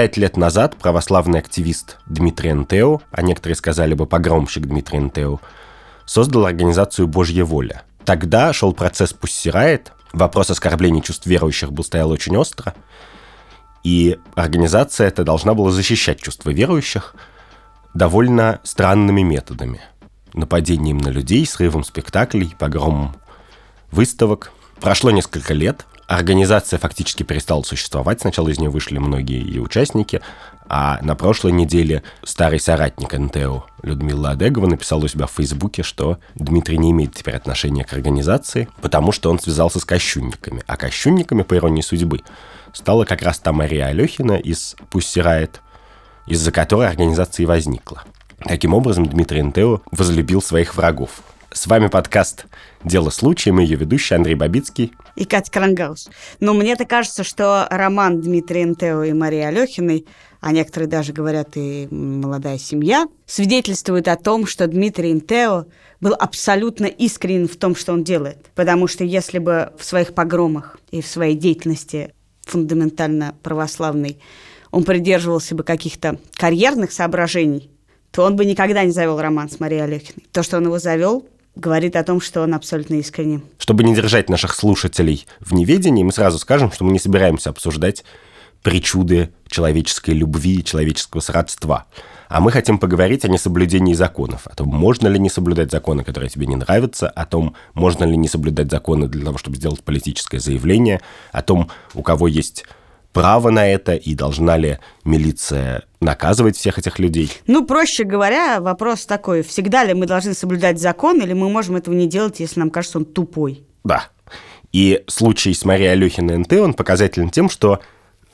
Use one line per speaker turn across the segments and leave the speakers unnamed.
пять лет назад православный активист Дмитрий Энтео, а некоторые сказали бы погромщик Дмитрий Энтео, создал организацию «Божья воля». Тогда шел процесс «Пусть вопрос оскорбления чувств верующих был стоял очень остро, и организация эта должна была защищать чувства верующих довольно странными методами. Нападением на людей, срывом спектаклей, погромом выставок. Прошло несколько лет, Организация фактически перестала существовать. Сначала из нее вышли многие ее участники, а на прошлой неделе старый соратник НТО Людмила Адегова написала у себя в Фейсбуке, что Дмитрий не имеет теперь отношения к организации, потому что он связался с кощунниками. А кощунниками, по иронии судьбы, стала как раз та Мария Алехина из «Пусть сирает», из-за которой организация и возникла. Таким образом, Дмитрий НТО возлюбил своих врагов. С вами подкаст «Дело случая», мы ее ведущий Андрей Бабицкий.
И Катя Крангаус. Но мне-то кажется, что роман Дмитрия Энтео и Марии Алехиной, а некоторые даже говорят и «Молодая семья», свидетельствует о том, что Дмитрий Энтео был абсолютно искренен в том, что он делает. Потому что если бы в своих погромах и в своей деятельности фундаментально православной он придерживался бы каких-то карьерных соображений, то он бы никогда не завел роман с Марией Алехиной. То, что он его завел, говорит о том, что он абсолютно искренне.
Чтобы не держать наших слушателей в неведении, мы сразу скажем, что мы не собираемся обсуждать причуды человеческой любви, человеческого сродства. А мы хотим поговорить о несоблюдении законов, о том, можно ли не соблюдать законы, которые тебе не нравятся, о том, можно ли не соблюдать законы для того, чтобы сделать политическое заявление, о том, у кого есть право на это и должна ли милиция наказывать всех этих людей?
Ну, проще говоря, вопрос такой, всегда ли мы должны соблюдать закон, или мы можем этого не делать, если нам кажется, он тупой?
Да. И случай с Марией Алехиной НТ, он показателен тем, что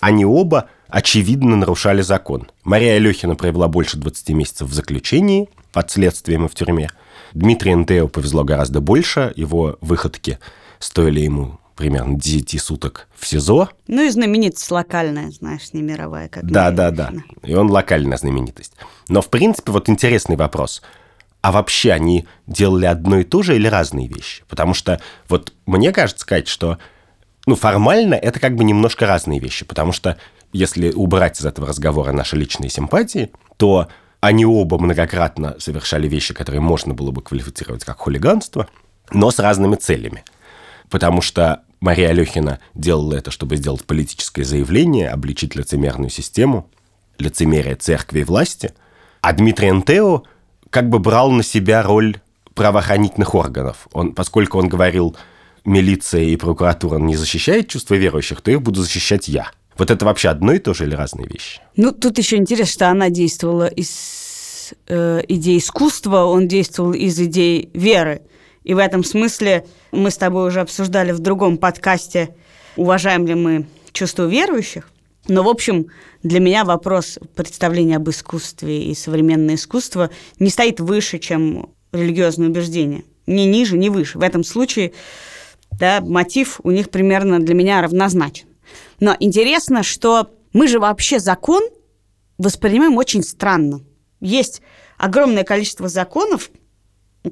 они оба очевидно нарушали закон. Мария Алехина провела больше 20 месяцев в заключении, под следствием и в тюрьме. Дмитрий НТО повезло гораздо больше, его выходки стоили ему примерно 10 суток в СИЗО.
Ну и знаменитость локальная, знаешь, не мировая. Как
да, да, да. И он локальная знаменитость. Но, в принципе, вот интересный вопрос. А вообще они делали одно и то же или разные вещи? Потому что вот мне кажется, сказать, что ну, формально это как бы немножко разные вещи, потому что если убрать из этого разговора наши личные симпатии, то они оба многократно совершали вещи, которые можно было бы квалифицировать как хулиганство, но с разными целями. Потому что Мария Алехина делала это, чтобы сделать политическое заявление, обличить лицемерную систему, лицемерие церкви и власти. А Дмитрий Антео как бы брал на себя роль правоохранительных органов. Он, поскольку он говорил, милиция и прокуратура не защищают чувства верующих, то их буду защищать я. Вот это вообще одно и то же или разные вещи?
Ну, тут еще интересно, что она действовала из э, идей искусства, он действовал из идей веры. И в этом смысле мы с тобой уже обсуждали в другом подкасте, уважаем ли мы чувство верующих. Но, в общем, для меня вопрос представления об искусстве и современное искусство не стоит выше, чем религиозное убеждение. Ни ниже, ни выше. В этом случае да, мотив у них примерно для меня равнозначен. Но интересно, что мы же вообще закон воспринимаем очень странно. Есть огромное количество законов,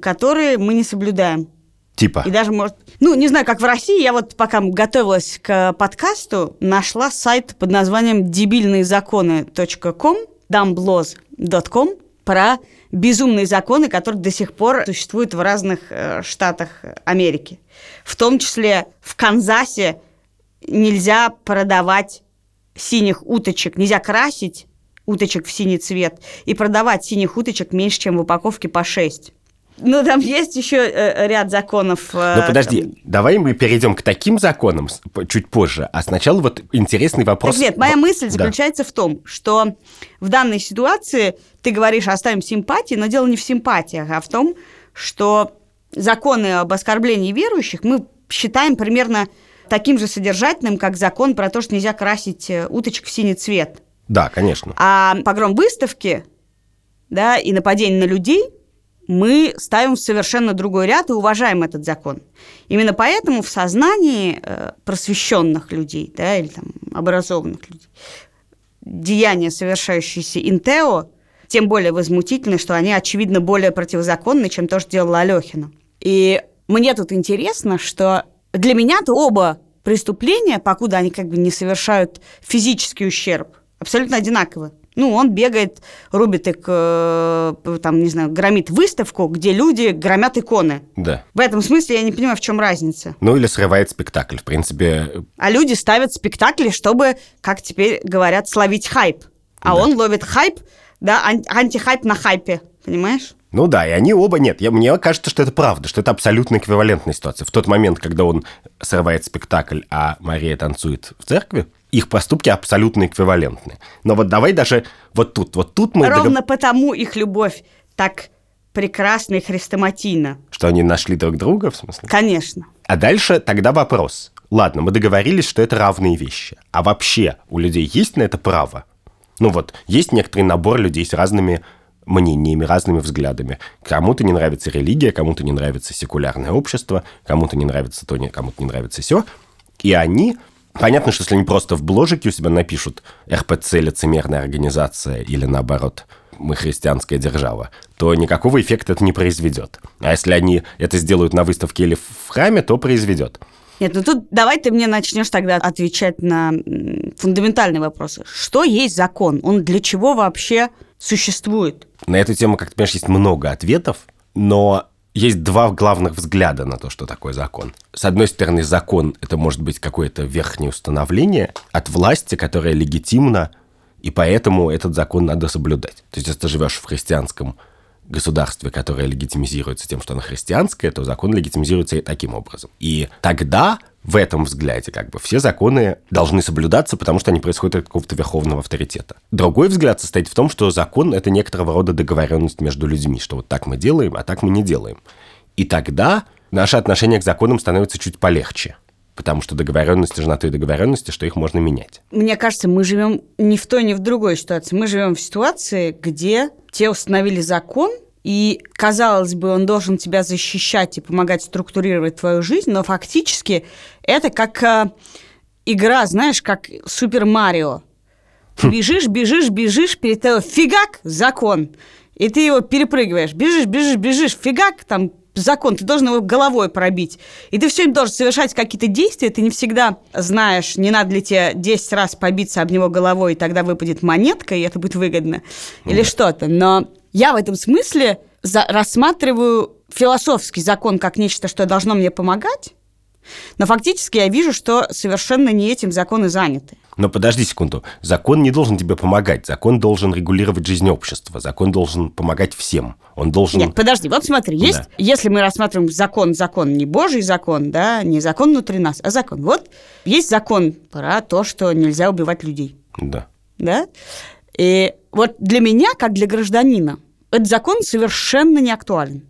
которые мы не соблюдаем.
Типа?
И даже, может, ну, не знаю, как в России, я вот пока готовилась к подкасту, нашла сайт под названием дебильныезаконы.ком, dumblaws.com, про безумные законы, которые до сих пор существуют в разных э, штатах Америки. В том числе в Канзасе нельзя продавать синих уточек, нельзя красить уточек в синий цвет и продавать синих уточек меньше, чем в упаковке по 6. Ну, там есть еще э, ряд законов.
Э, ну, подожди, там... давай мы перейдем к таким законам чуть позже. А сначала вот интересный вопрос.
Так нет, моя мысль заключается да. в том, что в данной ситуации ты говоришь оставим симпатии, но дело не в симпатиях, а в том, что законы об оскорблении верующих мы считаем примерно таким же содержательным, как закон про то, что нельзя красить э, уточек в синий цвет.
Да, конечно.
А погром выставки да, и нападение на людей – мы ставим в совершенно другой ряд и уважаем этот закон. Именно поэтому в сознании э, просвещенных людей да, или там, образованных людей деяния, совершающиеся интео, тем более возмутительны, что они, очевидно, более противозаконны, чем то, что делала Алехина. И мне тут интересно, что для меня-то оба преступления, покуда они как бы не совершают физический ущерб абсолютно одинаковы. Ну, он бегает, рубит их, э, там, не знаю, громит выставку, где люди громят иконы.
Да.
В этом смысле я не понимаю, в чем разница.
Ну, или срывает спектакль, в принципе.
А люди ставят спектакли, чтобы, как теперь говорят, словить хайп. А
Да.
он ловит хайп, да, ан- антихайп на хайпе, понимаешь?
Ну да, и они оба нет. Я, мне кажется, что это правда, что это абсолютно эквивалентная ситуация. В тот момент, когда он срывает спектакль, а Мария танцует в церкви, их поступки абсолютно эквивалентны. Но вот давай даже вот тут, вот тут мы...
Ровно
догов-
потому их любовь так прекрасна и хрестоматийна.
Что они нашли друг друга, в смысле?
Конечно.
А дальше тогда вопрос. Ладно, мы договорились, что это равные вещи. А вообще у людей есть на это право? Ну вот, есть некоторый набор людей с разными мнениями, разными взглядами. Кому-то не нравится религия, кому-то не нравится секулярное общество, кому-то не нравится то, кому-то не нравится все. И они... Понятно, что если они просто в бложике у себя напишут РПЦ лицемерная организация или наоборот мы христианская держава, то никакого эффекта это не произведет. А если они это сделают на выставке или в храме, то произведет.
Нет, ну тут давай ты мне начнешь тогда отвечать на фундаментальные вопросы. Что есть закон? Он для чего вообще существует?
На эту тему, как ты понимаешь, есть много ответов, но есть два главных взгляда на то, что такое закон. С одной стороны, закон – это может быть какое-то верхнее установление от власти, которое легитимно, и поэтому этот закон надо соблюдать. То есть, если ты живешь в христианском государстве, которое легитимизируется тем, что оно христианское, то закон легитимизируется и таким образом. И тогда в этом взгляде как бы все законы должны соблюдаться, потому что они происходят от какого-то верховного авторитета. Другой взгляд состоит в том, что закон – это некоторого рода договоренность между людьми, что вот так мы делаем, а так мы не делаем. И тогда наше отношение к законам становится чуть полегче, потому что договоренности же на той договоренности, что их можно менять.
Мне кажется, мы живем ни в той, ни в другой ситуации. Мы живем в ситуации, где те установили закон, и, казалось бы, он должен тебя защищать и помогать структурировать твою жизнь, но фактически это как э, игра, знаешь, как Супер Марио. Ты бежишь, бежишь, бежишь, перед тобой фигак, закон. И ты его перепрыгиваешь. Бежишь, бежишь, бежишь, фигак, там закон, ты должен его головой пробить. И ты все время должен совершать какие-то действия, ты не всегда знаешь, не надо ли тебе 10 раз побиться об него головой, и тогда выпадет монетка, и это будет выгодно, или что-то. Но я в этом смысле за- рассматриваю философский закон как нечто, что должно мне помогать, но фактически я вижу, что совершенно не этим законы заняты.
Но подожди секунду. Закон не должен тебе помогать. Закон должен регулировать жизнь общества. Закон должен помогать всем. Он должен...
Нет, подожди, вот смотри, есть,
Да.
если мы рассматриваем закон, закон, не Божий закон, да, не закон внутри нас, а закон. Вот есть закон про то, что нельзя убивать людей,
Да.
да? И вот для меня, как для гражданина, этот закон совершенно не актуален.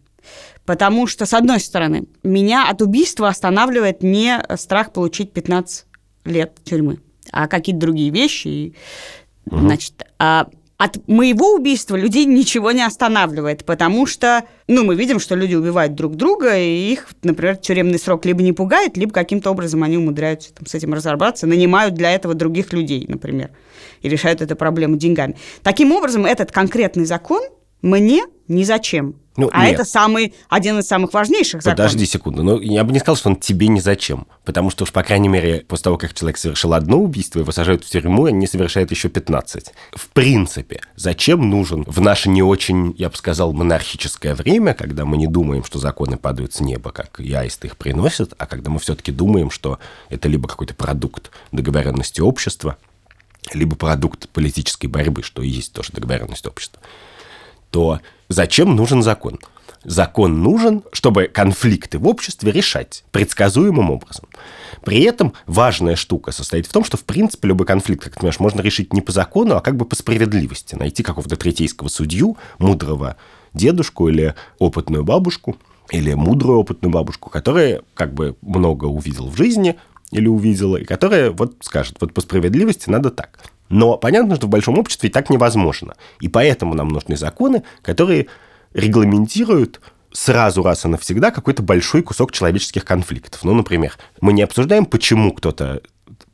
Потому что, с одной стороны, меня от убийства останавливает не страх получить 15 лет тюрьмы, а какие-то другие вещи. И, Значит, а от моего убийства людей ничего не останавливает, потому что, ну, мы видим, что люди убивают друг друга, и их, например, тюремный срок либо не пугает, либо каким-то образом они умудряются там, с этим разобраться, нанимают для этого других людей, например, и решают эту проблему деньгами. Таким образом, этот конкретный закон мне ни зачем.
Ну,
а
нет.
это самый, один из самых важнейших законов.
Подожди секунду. Ну, я бы не сказал, что он тебе ни зачем. Потому что уж, по крайней мере, после того, как человек совершил одно убийство, его сажают в тюрьму, и они совершают еще 15. В принципе, зачем нужен в наше не очень, я бы сказал, монархическое время, когда мы не думаем, что законы падают с неба, как яист их приносит, а когда мы все-таки думаем, что это либо какой-то продукт договоренности общества, либо продукт политической борьбы, что и есть тоже договоренность общества то зачем нужен закон? Закон нужен, чтобы конфликты в обществе решать предсказуемым образом. При этом важная штука состоит в том, что, в принципе, любой конфликт, как ты понимаешь, можно решить не по закону, а как бы по справедливости. Найти какого-то третейского судью, мудрого дедушку или опытную бабушку, или мудрую опытную бабушку, которая как бы много увидел в жизни или увидела, и которая вот скажет, вот по справедливости надо так. Но понятно, что в большом обществе так невозможно. И поэтому нам нужны законы, которые регламентируют сразу раз и навсегда какой-то большой кусок человеческих конфликтов. Ну, например, мы не обсуждаем, почему кто-то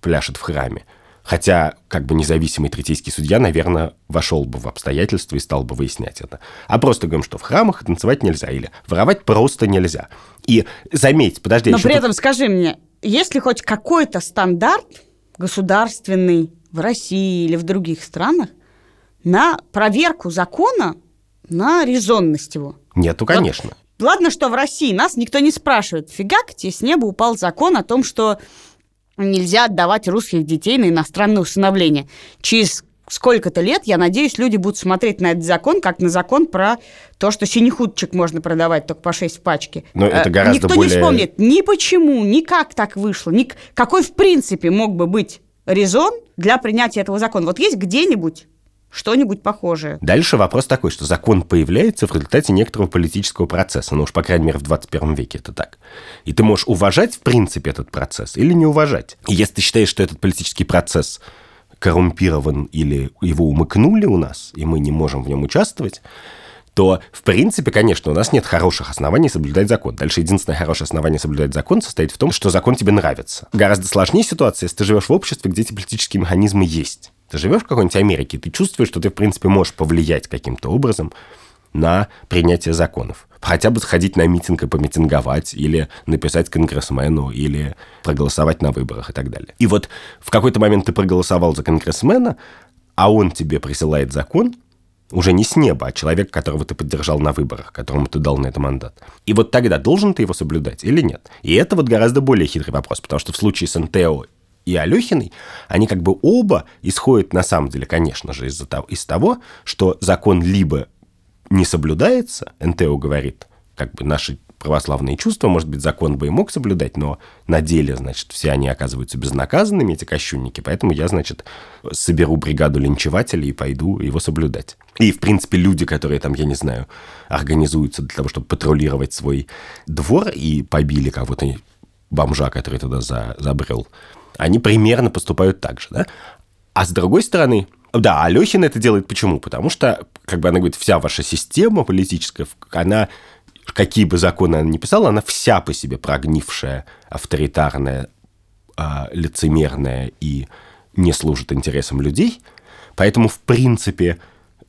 пляшет в храме. Хотя, как бы независимый третейский судья, наверное, вошел бы в обстоятельства и стал бы выяснять это. А просто говорим, что в храмах танцевать нельзя или воровать просто нельзя. И заметь, подожди,
Но при
тут-
этом скажи мне, есть ли хоть какой-то стандарт государственный, в России или в других странах на проверку закона на резонность его.
Нету, конечно.
Вот, ладно, что в России нас никто не спрашивает. Фигак, тебе с неба упал закон о том, что нельзя отдавать русских детей на иностранное усыновление. Через сколько-то лет, я надеюсь, люди будут смотреть на этот закон, как на закон про то, что синехудчик можно продавать только по 6 в пачке.
Но это э, гораздо
Никто
более...
не вспомнит ни почему, ни как так вышло, ни какой в принципе мог бы быть резон для принятия этого закона. Вот есть где-нибудь что-нибудь похожее.
Дальше вопрос такой, что закон появляется в результате некоторого политического процесса, ну уж, по крайней мере, в 21 веке это так. И ты можешь уважать, в принципе, этот процесс или не уважать. И если ты считаешь, что этот политический процесс коррумпирован или его умыкнули у нас, и мы не можем в нем участвовать, то, в принципе, конечно, у нас нет хороших оснований соблюдать закон. Дальше единственное хорошее основание соблюдать закон состоит в том, что закон тебе нравится. Гораздо сложнее ситуация, если ты живешь в обществе, где эти политические механизмы есть. Ты живешь в какой-нибудь Америке, ты чувствуешь, что ты, в принципе, можешь повлиять каким-то образом на принятие законов. Хотя бы сходить на митинг и помитинговать, или написать конгрессмену, или проголосовать на выборах и так далее. И вот в какой-то момент ты проголосовал за конгрессмена, а он тебе присылает закон, уже не с неба, а человек, которого ты поддержал на выборах, которому ты дал на это мандат. И вот тогда должен ты его соблюдать или нет? И это вот гораздо более хитрый вопрос, потому что в случае с НТО и Алехиной, они как бы оба исходят, на самом деле, конечно же, из-за того, из того, что закон либо не соблюдается, НТО говорит, как бы наши православные чувства, может быть, закон бы и мог соблюдать, но на деле, значит, все они оказываются безнаказанными, эти кощунники, поэтому я, значит, соберу бригаду линчевателей и пойду его соблюдать. И, в принципе, люди, которые там, я не знаю, организуются для того, чтобы патрулировать свой двор и побили кого-то, бомжа, который туда за, забрел, они примерно поступают так же, да? А с другой стороны, да, Алехин это делает почему? Потому что, как бы она говорит, вся ваша система политическая, она, какие бы законы она ни писала, она вся по себе прогнившая, авторитарная, э, лицемерная и не служит интересам людей. Поэтому, в принципе,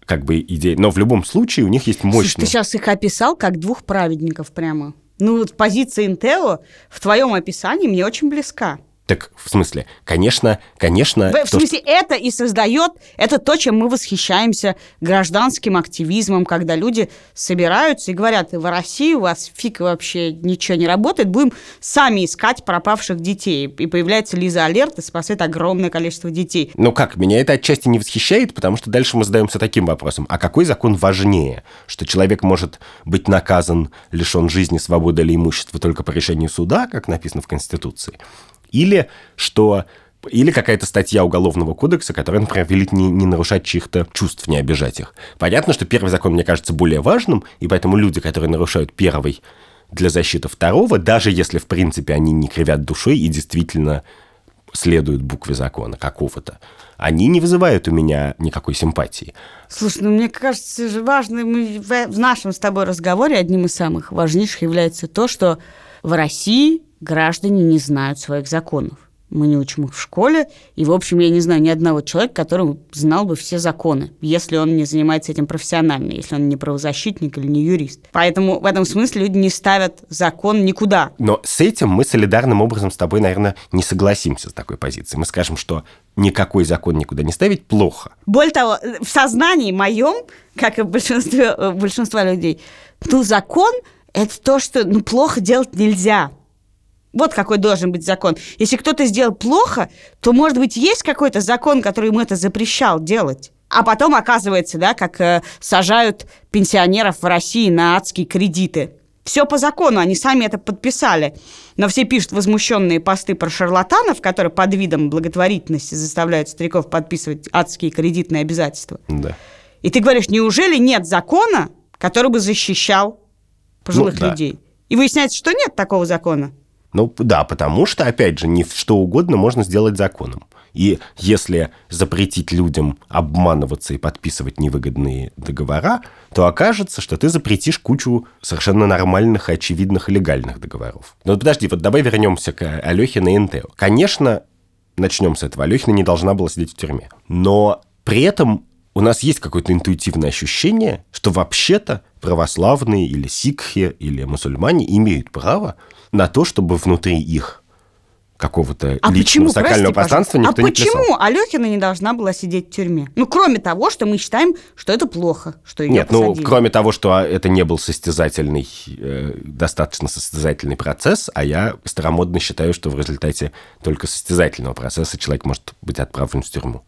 как бы идея... Но в любом случае у них есть мощная... Слушай,
ты сейчас их описал как двух праведников прямо. Ну, вот позиция Интео в твоем описании мне очень близка.
Так, в смысле, конечно, конечно...
В, в смысле, что... это и создает, это то, чем мы восхищаемся гражданским активизмом, когда люди собираются и говорят, в России у вас фиг вообще ничего не работает, будем сами искать пропавших детей. И появляется Лиза Алерт и спасает огромное количество детей.
Ну как, меня это отчасти не восхищает, потому что дальше мы задаемся таким вопросом. А какой закон важнее? Что человек может быть наказан, лишен жизни, свободы или имущества только по решению суда, как написано в Конституции? Или что или какая-то статья Уголовного кодекса, которая, например, велит не, не нарушать чьих-то чувств, не обижать их. Понятно, что первый закон, мне кажется, более важным, и поэтому люди, которые нарушают первый для защиты второго, даже если, в принципе, они не кривят душой и действительно следуют букве закона какого-то, они не вызывают у меня никакой симпатии.
Слушай, ну мне кажется, же важно, в нашем с тобой разговоре одним из самых важнейших является то, что в России граждане не знают своих законов. Мы не учим их в школе, и, в общем, я не знаю ни одного человека, который знал бы все законы, если он не занимается этим профессионально, если он не правозащитник или не юрист. Поэтому в этом смысле люди не ставят закон никуда.
Но с этим мы солидарным образом с тобой, наверное, не согласимся с такой позицией. Мы скажем, что никакой закон никуда не ставить плохо.
Более того, в сознании моем, как и большинство, большинства людей, ну, закон – это то, что ну, плохо делать нельзя. Вот какой должен быть закон. Если кто-то сделал плохо, то, может быть, есть какой-то закон, который ему это запрещал делать. А потом оказывается, да, как э, сажают пенсионеров в России на адские кредиты. Все по закону, они сами это подписали. Но все пишут возмущенные посты про шарлатанов, которые под видом благотворительности заставляют стариков подписывать адские кредитные обязательства.
Да.
И ты говоришь, неужели нет закона, который бы защищал пожилых ну, да. людей? И выясняется, что нет такого закона.
Ну да, потому что, опять же, не что угодно можно сделать законом. И если запретить людям обманываться и подписывать невыгодные договора, то окажется, что ты запретишь кучу совершенно нормальных, очевидных и легальных договоров. Но подожди, вот давай вернемся к Алехе и НТО. Конечно, начнем с этого. Алехина не должна была сидеть в тюрьме. Но при этом у нас есть какое-то интуитивное ощущение, что вообще-то православные или сикхи или мусульмане имеют право на то, чтобы внутри их какого-то
А
личного
почему,
сакрального
прости,
пространства никто
а
не писал.
почему Алехина не должна была сидеть в тюрьме? Ну, кроме того, что мы считаем, что это плохо, что ее
Нет, ну,
посадили.
кроме того, что а, это не был состязательный, э, достаточно состязательный процесс, а я старомодно считаю, что в результате только состязательного процесса человек может быть отправлен в тюрьму.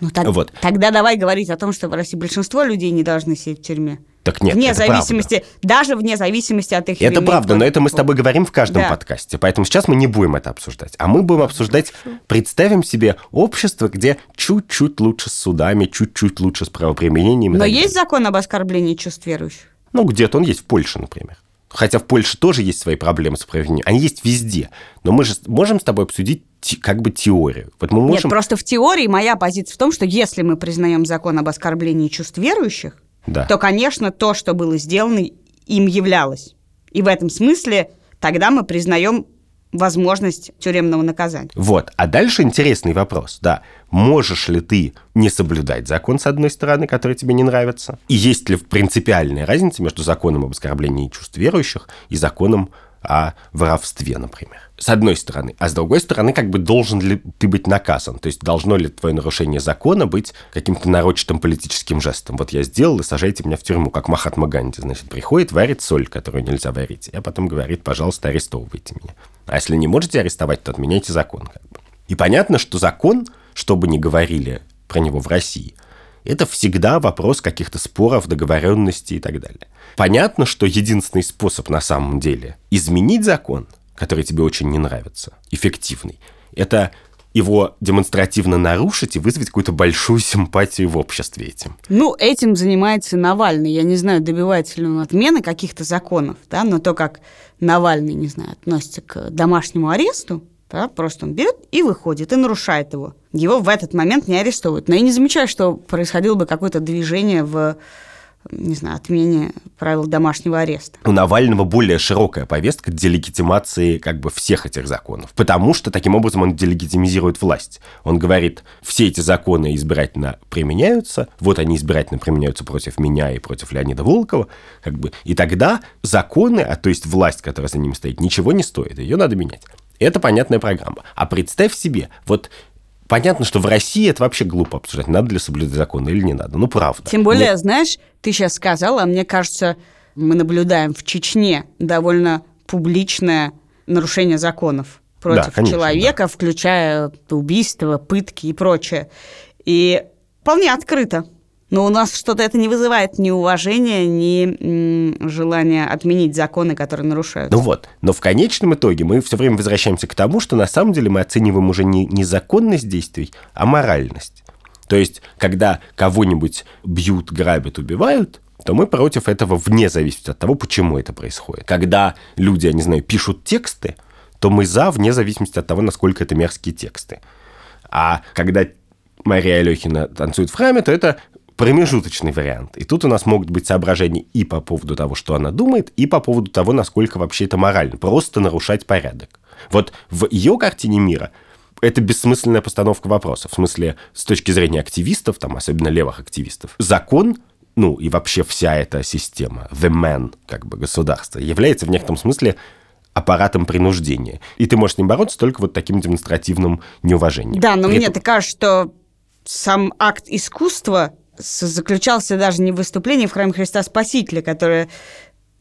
Ну, так-
Вот.
Тогда давай говорить о том, что в России большинство людей не должны сидеть в тюрьме.
Так нет,
вне
это
зависимости, даже вне зависимости от их
Это правда, но это мы с тобой говорим в каждом
Да.
подкасте. Поэтому сейчас мы не будем это обсуждать. А мы будем обсуждать, представим себе общество, где чуть-чуть лучше с судами, чуть-чуть лучше с правоприменением.
Но есть закон об оскорблении чувств верующих?
Ну, где-то он есть в Польше, например. Хотя в Польше тоже есть свои проблемы с правоприменением. Они есть везде. Но мы же можем с тобой обсудить как бы теорию. Вот мы
Нет,
можем...
просто в теории моя позиция в том, что если мы признаем закон об оскорблении чувств верующих,
Да.
то, конечно, то, что было сделано, им являлось. И в этом смысле тогда мы признаем возможность тюремного наказания.
Вот. А дальше интересный вопрос. Да, можешь ли ты не соблюдать закон, с одной стороны, который тебе не нравится? И есть ли принципиальная разница между законом об оскорблении чувств верующих и законом о воровстве, например? С одной стороны. А с другой стороны, как бы должен ли ты быть наказан? То есть должно ли твое нарушение закона быть каким-то нарочитым политическим жестом? Вот я сделал, и сажайте меня в тюрьму, как Махатма Ганди. Значит, приходит, варит соль, которую нельзя варить, а потом говорит, пожалуйста, арестовывайте меня. А если не можете арестовать, то отменяйте закон. Как бы. И понятно, что закон, что бы ни говорили про него в России, это всегда вопрос каких-то споров, договоренностей и так далее. Понятно, что единственный способ на самом деле изменить закон, который тебе очень не нравится, эффективный, это его демонстративно нарушить и вызвать какую-то большую симпатию в обществе этим.
Ну, этим занимается Навальный. Я не знаю, добивается ли он отмены каких-то законов, да, но то, как Навальный, не знаю, относится к домашнему аресту, да, просто он берет и выходит, и нарушает его. Его в этот момент не арестовывают. Но я не замечаю, что происходило бы какое-то движение в, не знаю, отмене правил домашнего ареста.
у Навального более широкая повестка делегитимации как бы всех этих законов. Потому что таким образом он делегитимизирует власть. Он говорит, все эти законы избирательно применяются, вот они избирательно применяются против меня и против Леонида Волкова, как бы, и тогда законы, а то есть власть, которая за ними стоит, ничего не стоит, ее надо менять. Это понятная программа. А представь себе, вот понятно, что в России это вообще глупо обсуждать, надо ли соблюдать законы или не надо. Ну, правда.
Тем более,
Нет.
знаешь, ты сейчас сказала, а мне кажется, мы наблюдаем в Чечне довольно публичное нарушение законов против
конечно,
человека, включая убийства, пытки и прочее. И вполне открыто. Но у нас что-то это не вызывает ни уважения, ни желания отменить законы, которые нарушают.
Ну вот, но в конечном итоге мы все время возвращаемся к тому, что на самом деле мы оцениваем уже не, не законность действий, а моральность. То есть, когда кого-нибудь бьют, грабят, убивают, то мы против этого вне зависимости от того, почему это происходит. Когда люди, я не знаю, пишут тексты, то мы за, вне зависимости от того, насколько это мерзкие тексты. А когда Мария Алехина танцует в храме, то это промежуточный вариант. И тут у нас могут быть соображения и по поводу того, что она думает, и по поводу того, насколько вообще это морально. Просто нарушать порядок. Вот в ее картине мира это бессмысленная постановка вопроса. В смысле, с точки зрения активистов, там, особенно левых активистов, закон, ну и вообще вся эта система, the man, как бы государство, является в некотором смысле аппаратом принуждения. И ты можешь с ним бороться только вот таким демонстративным неуважением.
Да, но
При
мне
этом-
кажется, что сам акт искусства заключался даже не в выступлении в храме Христа Спасителя, которое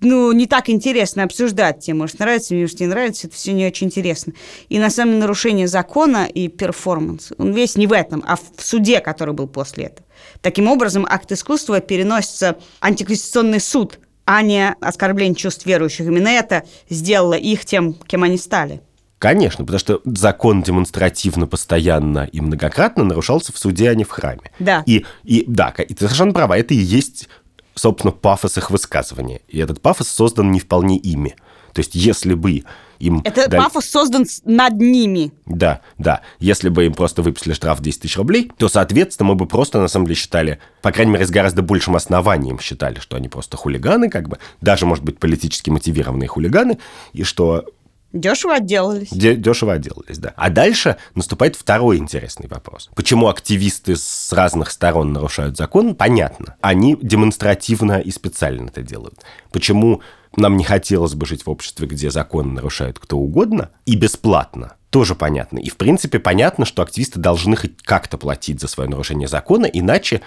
ну, не так интересно обсуждать. Тебе может нравится, мне может не нравится, это все не очень интересно. И на самом деле нарушение закона и перформанс, он весь не в этом, а в суде, который был после этого. Таким образом, акт искусства переносится антиконституционный суд, а не оскорбление чувств верующих. Именно это сделало их тем, кем они стали.
Конечно, потому что закон демонстративно, постоянно и многократно нарушался в суде, а не в храме.
Да.
И, и да, и ты совершенно права, это и есть, собственно, пафос их высказывания. И этот пафос создан не вполне ими. То есть, если бы им...
Это
дали-
пафос создан над ними.
Да, да. Если бы им просто выписали штраф 10 тысяч рублей, то, соответственно, мы бы просто, на самом деле, считали, по крайней мере, с гораздо большим основанием считали, что они просто хулиганы, как бы, даже, может быть, политически мотивированные хулиганы, и что
Дешево отделались.
Де- дешево отделались, да. А дальше наступает второй интересный вопрос. Почему активисты с разных сторон нарушают закон? Понятно. Они демонстративно и специально это делают. Почему нам не хотелось бы жить в обществе, где закон нарушает кто угодно и бесплатно? тоже понятно. И, в принципе, понятно, что активисты должны хоть как-то платить за свое нарушение закона, иначе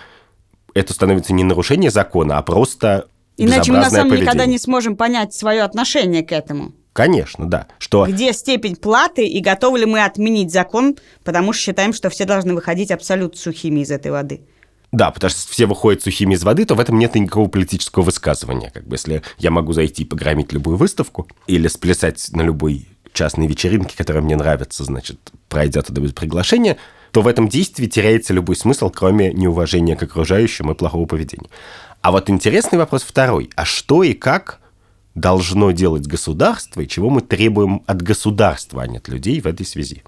это становится не нарушение закона, а просто
Иначе мы на самом
деле
никогда не сможем понять свое отношение к этому.
Конечно, да. Что...
Где степень платы и готовы ли мы отменить закон, потому что считаем, что все должны выходить абсолютно сухими из этой воды.
Да, потому что все выходят сухими из воды, то в этом нет никакого политического высказывания. Как бы если я могу зайти и погромить любую выставку или сплясать на любой частной вечеринке, которая мне нравится, значит, пройдя туда без приглашения, то в этом действии теряется любой смысл, кроме неуважения к окружающим и плохого поведения. А вот интересный вопрос второй. А что и как должно делать государство, и чего мы требуем от государства, а не от людей в этой связи?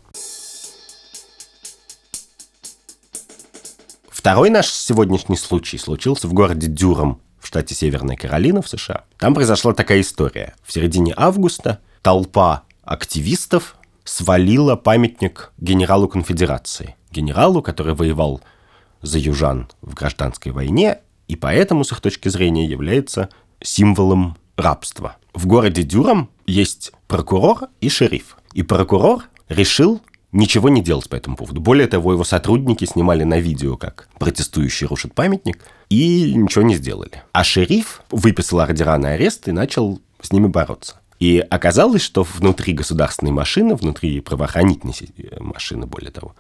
Второй наш сегодняшний случай случился в городе Дюром в штате Северная Каролина в США. Там произошла такая история. В середине августа толпа активистов свалила памятник генералу конфедерации. Генералу, который воевал за южан в гражданской войне и поэтому, с их точки зрения, является символом рабства. В городе Дюром есть прокурор и шериф. И прокурор решил ничего не делать по этому поводу. Более того, его сотрудники снимали на видео, как протестующие рушат памятник, и ничего не сделали. А шериф выписал ордера на арест и начал с ними бороться. И оказалось, что внутри государственной машины, внутри правоохранительной машины, более того,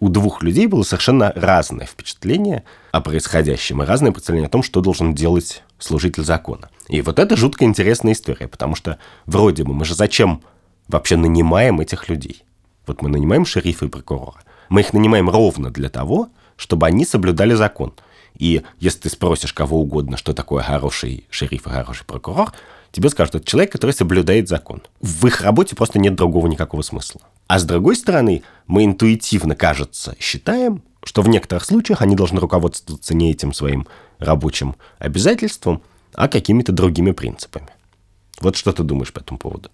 у двух людей было совершенно разное впечатление о происходящем и разное представление о том, что должен делать служитель закона. И вот это жутко интересная история, потому что вроде бы мы же зачем вообще нанимаем этих людей? Вот мы нанимаем шерифа и прокурора. Мы их нанимаем ровно для того, чтобы они соблюдали закон. И если ты спросишь кого угодно, что такое хороший шериф и хороший прокурор, тебе скажут, это человек, который соблюдает закон. В их работе просто нет другого никакого смысла. А с другой стороны, мы интуитивно, кажется, считаем, что в некоторых случаях они должны руководствоваться не этим своим рабочим обязательством, а какими-то другими принципами. Вот что ты думаешь по этому поводу?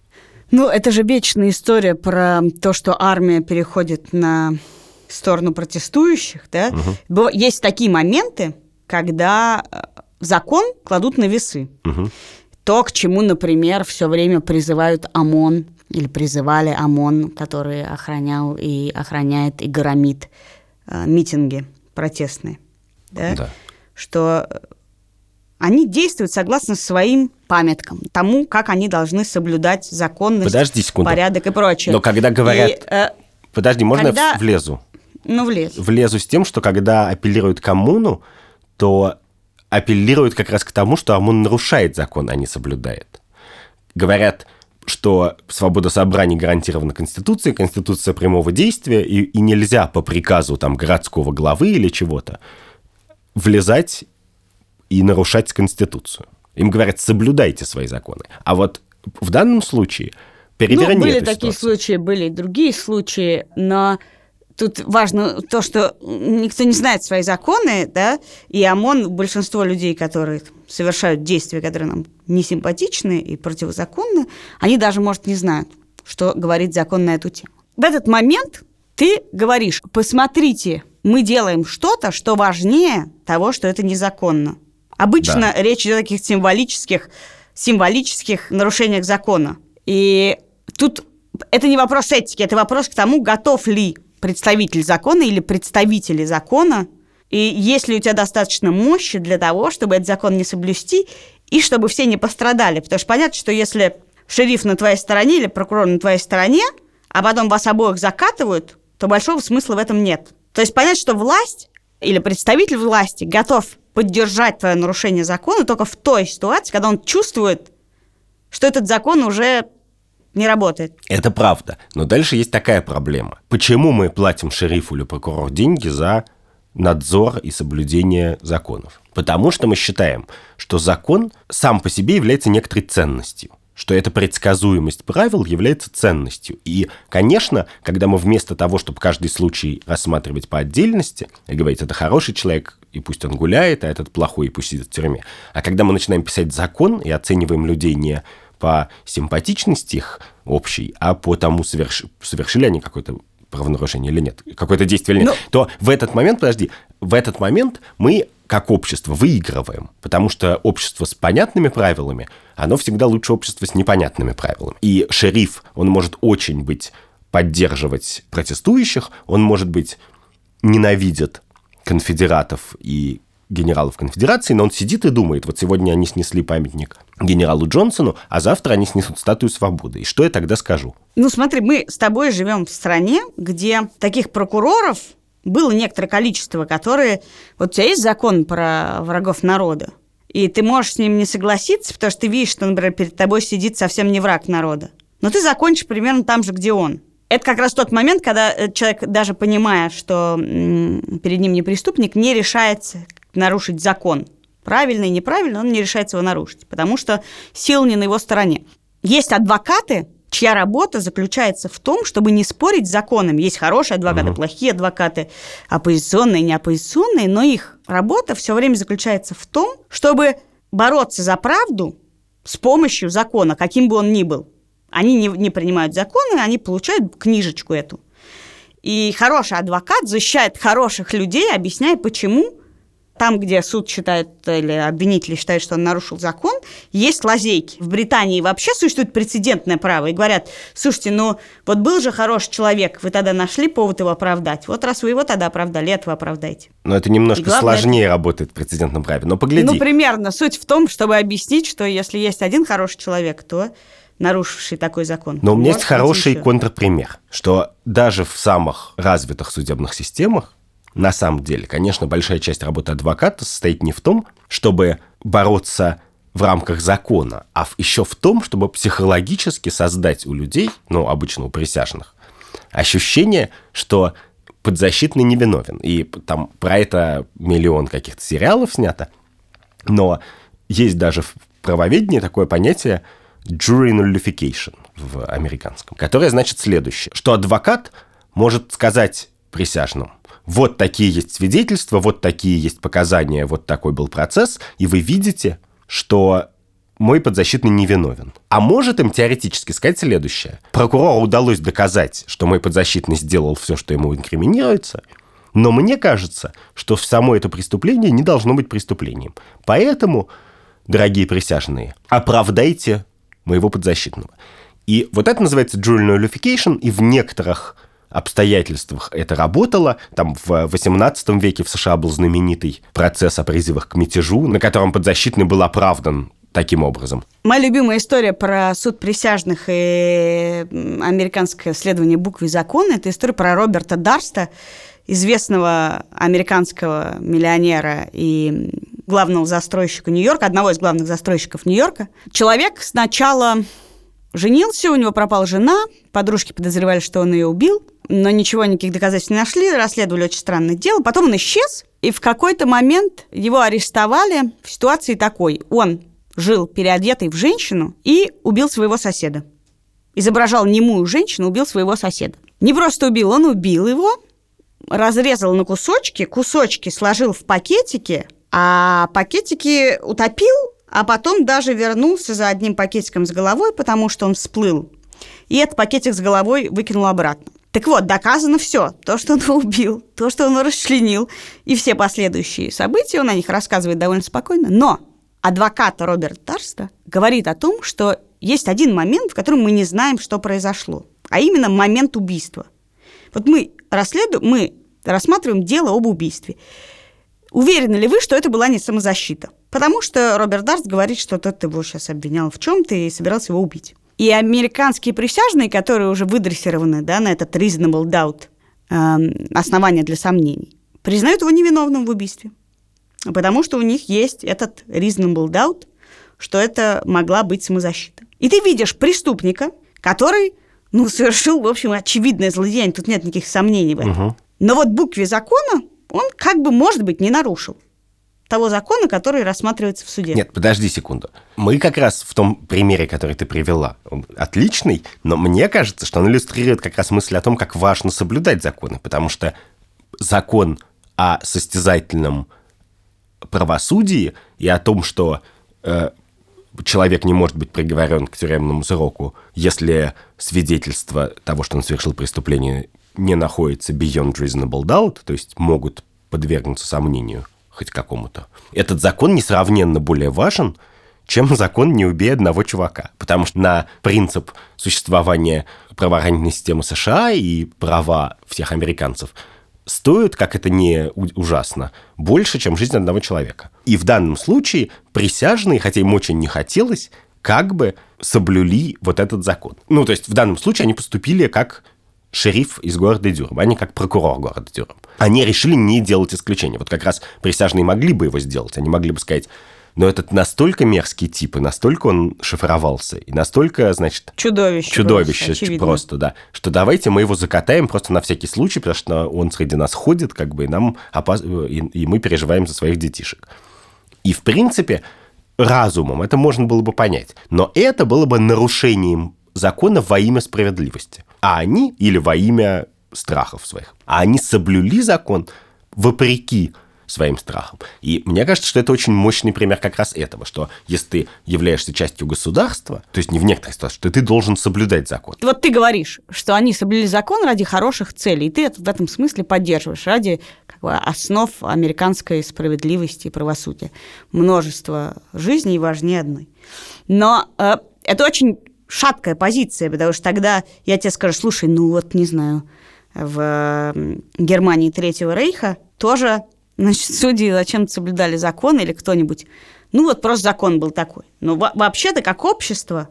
Ну, это же вечная история про то, что армия переходит на сторону протестующих, да? Угу. Есть такие моменты, когда э, закон кладут на весы. Угу. То, к чему, например, все время призывают ОМОН или призывали ОМОН, который охранял и охраняет и громит э, митинги протестные, да? Да. Что они действуют согласно своим памяткам, тому, как они должны соблюдать законность,
Подожди секунду.
порядок и прочее.
Но когда говорят... И, э, Подожди, можно когда... я влезу?
Ну, влезу.
Влезу с тем, что когда апеллируют к ОМОНу, то апеллируют как раз к тому, что ОМОН нарушает закон, а не соблюдает. Говорят, что свобода собраний гарантирована Конституцией, Конституция прямого действия, и, и нельзя по приказу там городского главы или чего-то влезать и нарушать Конституцию. Им говорят, соблюдайте свои законы. А вот в данном случае переверни
ну, были
эту
такие
ситуацию.
случаи, были и другие случаи, но тут важно то, что никто не знает свои законы, да, и ОМОН, большинство людей, которые совершают действия, которые нам не симпатичны и противозаконны, они даже, может, не знают, что говорит закон на эту тему. В этот момент ты говоришь, посмотрите, мы делаем что-то, что важнее того, что это незаконно. Обычно да. речь идет о таких символических, символических нарушениях закона. И тут это не вопрос этики, это вопрос к тому, готов ли представитель закона или представители закона, и есть ли у тебя достаточно мощи для того, чтобы этот закон не соблюсти, и чтобы все не пострадали. Потому что понятно, что если шериф на твоей стороне или прокурор на твоей стороне, а потом вас обоих закатывают, то большого смысла в этом нет. То есть понять, что власть или представитель власти готов поддержать твое нарушение закона только в той ситуации, когда он чувствует, что этот закон уже не работает.
Это правда. Но дальше есть такая проблема. Почему мы платим шерифу или прокурору деньги за надзор и соблюдение законов? Потому что мы считаем, что закон сам по себе является некоторой ценностью что эта предсказуемость правил является ценностью. И, конечно, когда мы вместо того, чтобы каждый случай рассматривать по отдельности и говорить, это хороший человек, и пусть он гуляет, а этот плохой, и пусть сидит в тюрьме, а когда мы начинаем писать закон и оцениваем людей не по симпатичности их общей, а по тому, соверш... совершили они какое-то правонарушение или нет, какое-то действие или нет, Но... то в этот момент, подожди, в этот момент мы как общество выигрываем, потому что общество с понятными правилами, оно всегда лучше общества с непонятными правилами. И шериф, он может очень быть поддерживать протестующих, он, может быть, ненавидит конфедератов и генералов конфедерации, но он сидит и думает, вот сегодня они снесли памятник генералу Джонсону, а завтра они снесут статую свободы. И что я тогда скажу?
Ну смотри, мы с тобой живем в стране, где таких прокуроров было некоторое количество, которые... Вот у тебя есть закон про врагов народа, и ты можешь с ним не согласиться, потому что ты видишь, что, например, перед тобой сидит совсем не враг народа. Но ты закончишь примерно там же, где он. Это как раз тот момент, когда э, человек, даже понимая, что перед ним не преступник, не решается нарушить закон. Правильно и неправильно, он не решается его нарушить, потому что сила не на его стороне. Есть адвокаты, чья работа заключается в том, чтобы не спорить с законами. Есть хорошие адвокаты, угу. плохие адвокаты, оппозиционные, неоппозиционные, но их работа все время заключается в том, чтобы бороться за правду с помощью закона, каким бы он ни был. Они не, не принимают законы, они получают книжечку эту. И хороший адвокат защищает хороших людей, объясняя, почему там, где суд считает или обвинители считают, что он нарушил закон, есть лазейки. В Британии вообще существует прецедентное право. И говорят, слушайте, ну вот был же хороший человек, вы тогда нашли повод его оправдать. Вот раз вы его тогда оправдали, этого оправдайте.
Но это немножко главное, сложнее это... работает в прецедентном праве. Но погляди.
Ну, примерно. Суть в том, чтобы объяснить, что если есть один хороший человек, то нарушивший такой закон.
Но у меня есть хороший еще. контрпример, что даже в самых развитых судебных системах на самом деле, конечно, большая часть работы адвоката состоит не в том, чтобы бороться в рамках закона, а еще в том, чтобы психологически создать у людей, ну, обычно у присяжных, ощущение, что подзащитный невиновен. И там про это миллион каких-то сериалов снято. Но есть даже в правоведении такое понятие jury nullification в американском, которое значит следующее, что адвокат может сказать присяжным, вот такие есть свидетельства, вот такие есть показания, вот такой был процесс, и вы видите, что мой подзащитный невиновен. А может им теоретически сказать следующее. Прокурору удалось доказать, что мой подзащитный сделал все, что ему инкриминируется, но мне кажется, что само это преступление не должно быть преступлением. Поэтому, дорогие присяжные, оправдайте моего подзащитного. И вот это называется jury nullification, и в некоторых обстоятельствах это работало. Там в XVIII веке в США был знаменитый процесс о призывах к мятежу, на котором подзащитный был оправдан таким образом.
Моя любимая история про суд присяжных и американское следование буквы закона – это история про Роберта Дарста, известного американского миллионера и главного застройщика Нью-Йорка, одного из главных застройщиков Нью-Йорка. Человек сначала женился, у него пропала жена, подружки подозревали, что он ее убил, но ничего, никаких доказательств не нашли, расследовали очень странное дело. Потом он исчез, и в какой-то момент его арестовали в ситуации такой. Он жил переодетый в женщину и убил своего соседа. Изображал немую женщину, убил своего соседа. Не просто убил, он убил его, разрезал на кусочки, кусочки сложил в пакетики, а пакетики утопил, а потом даже вернулся за одним пакетиком с головой, потому что он всплыл. И этот пакетик с головой выкинул обратно. Так вот, доказано все. То, что он убил, то, что он расчленил, и все последующие события, он о них рассказывает довольно спокойно. Но адвокат Роберт Тарста говорит о том, что есть один момент, в котором мы не знаем, что произошло, а именно момент убийства. Вот мы расследуем, мы рассматриваем дело об убийстве. Уверены ли вы, что это была не самозащита? Потому что Роберт Дарст говорит, что тот его сейчас обвинял в чем-то и собирался его убить. И американские присяжные, которые уже выдрессированы да, на этот reasonable doubt, э, основания для сомнений, признают его невиновным в убийстве. Потому что у них есть этот reasonable doubt, что это могла быть самозащита. И ты видишь преступника, который ну, совершил, в общем, очевидное злодеяние, тут нет никаких сомнений в этом. Угу. Но вот букве закона он как бы, может быть, не нарушил того закона, который рассматривается в суде.
Нет, подожди секунду. Мы как раз в том примере, который ты привела, он отличный, но мне кажется, что он иллюстрирует как раз мысль о том, как важно соблюдать законы, потому что закон о состязательном правосудии и о том, что э, человек не может быть приговорен к тюремному сроку, если свидетельство того, что он совершил преступление, не находится beyond reasonable doubt, то есть могут подвергнуться сомнению, хоть какому-то. Этот закон несравненно более важен, чем закон «не убей одного чувака». Потому что на принцип существования правоохранительной системы США и права всех американцев стоят, как это не ужасно, больше, чем жизнь одного человека. И в данном случае присяжные, хотя им очень не хотелось, как бы соблюли вот этот закон. Ну, то есть в данном случае они поступили как шериф из города Дюром, а не как прокурор города Дюром. Они решили не делать исключения. Вот как раз присяжные могли бы его сделать. Они могли бы сказать, но этот настолько мерзкий тип, и настолько он шифровался, и настолько, значит...
Чудовище.
Чудовище просто, просто, да. Что давайте мы его закатаем просто на всякий случай, потому что он среди нас ходит, как бы, и нам опас... и, и мы переживаем за своих детишек. И, в принципе, разумом это можно было бы понять. Но это было бы нарушением закона во имя справедливости. А они, или во имя страхов своих, а они соблюли закон вопреки своим страхам. И мне кажется, что это очень мощный пример как раз этого, что если ты являешься частью государства, то есть не в некоторых ситуациях, что ты должен соблюдать закон.
Вот ты говоришь, что они соблюли закон ради хороших целей, и ты это в этом смысле поддерживаешь, ради как бы, основ американской справедливости и правосудия. Множество жизней важнее одной. Но э, это очень шаткая позиция, потому что тогда я тебе скажу, слушай, ну вот, не знаю, в Германии Третьего Рейха тоже, значит, судьи зачем-то соблюдали закон или кто-нибудь. Ну вот просто закон был такой. Но вообще-то как общество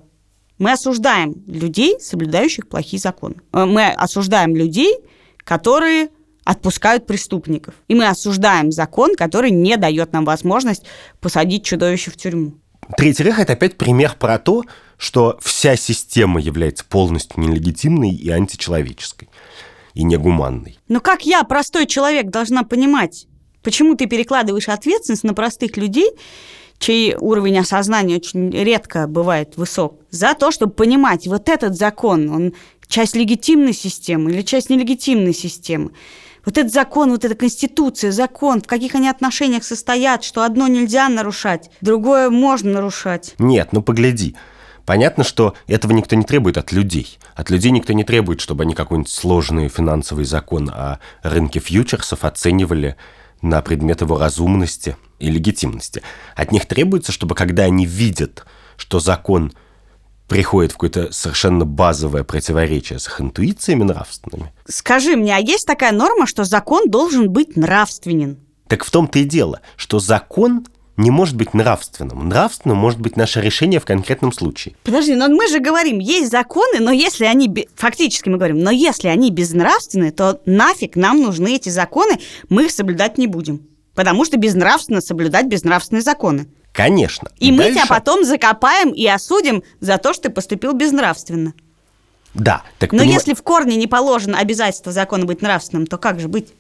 мы осуждаем людей, соблюдающих плохие законы. Э, мы осуждаем людей, которые отпускают преступников. И мы осуждаем закон, который не дает нам возможность посадить чудовище в тюрьму.
Третий рейх – это опять пример про то, что вся система является полностью нелегитимной и античеловеческой, и негуманной.
Но как я, простой человек, должна понимать, почему ты перекладываешь ответственность на простых людей, чей уровень осознания очень редко бывает высок, за то, чтобы понимать, вот этот закон, он часть легитимной системы или часть нелегитимной системы. Вот этот закон, вот эта конституция, закон, в каких они отношениях состоят, что одно нельзя нарушать, другое можно нарушать.
Нет, ну погляди. Понятно, что этого никто не требует от людей. От людей никто не требует, чтобы они какой-нибудь сложный финансовый закон о рынке фьючерсов оценивали на предмет его разумности и легитимности. От них требуется, чтобы когда они видят, что закон приходит в какое-то совершенно базовое противоречие с их интуициями нравственными.
Скажи мне, а есть такая норма, что закон должен быть нравственен?
Так в том-то и дело, что закон не может быть нравственным. Нравственным может быть наше решение в конкретном случае.
Подожди, но мы же говорим, есть законы, но если они, фактически мы говорим, но если они безнравственны, то нафиг нам нужны эти законы, мы их соблюдать не будем. Потому что безнравственно соблюдать безнравственные законы.
Конечно.
И, и мы дальше... тебя потом закопаем и осудим за то, что ты поступил безнравственно.
Да.
Так Но поним... если в корне не положено обязательство закона быть нравственным, то как же быть?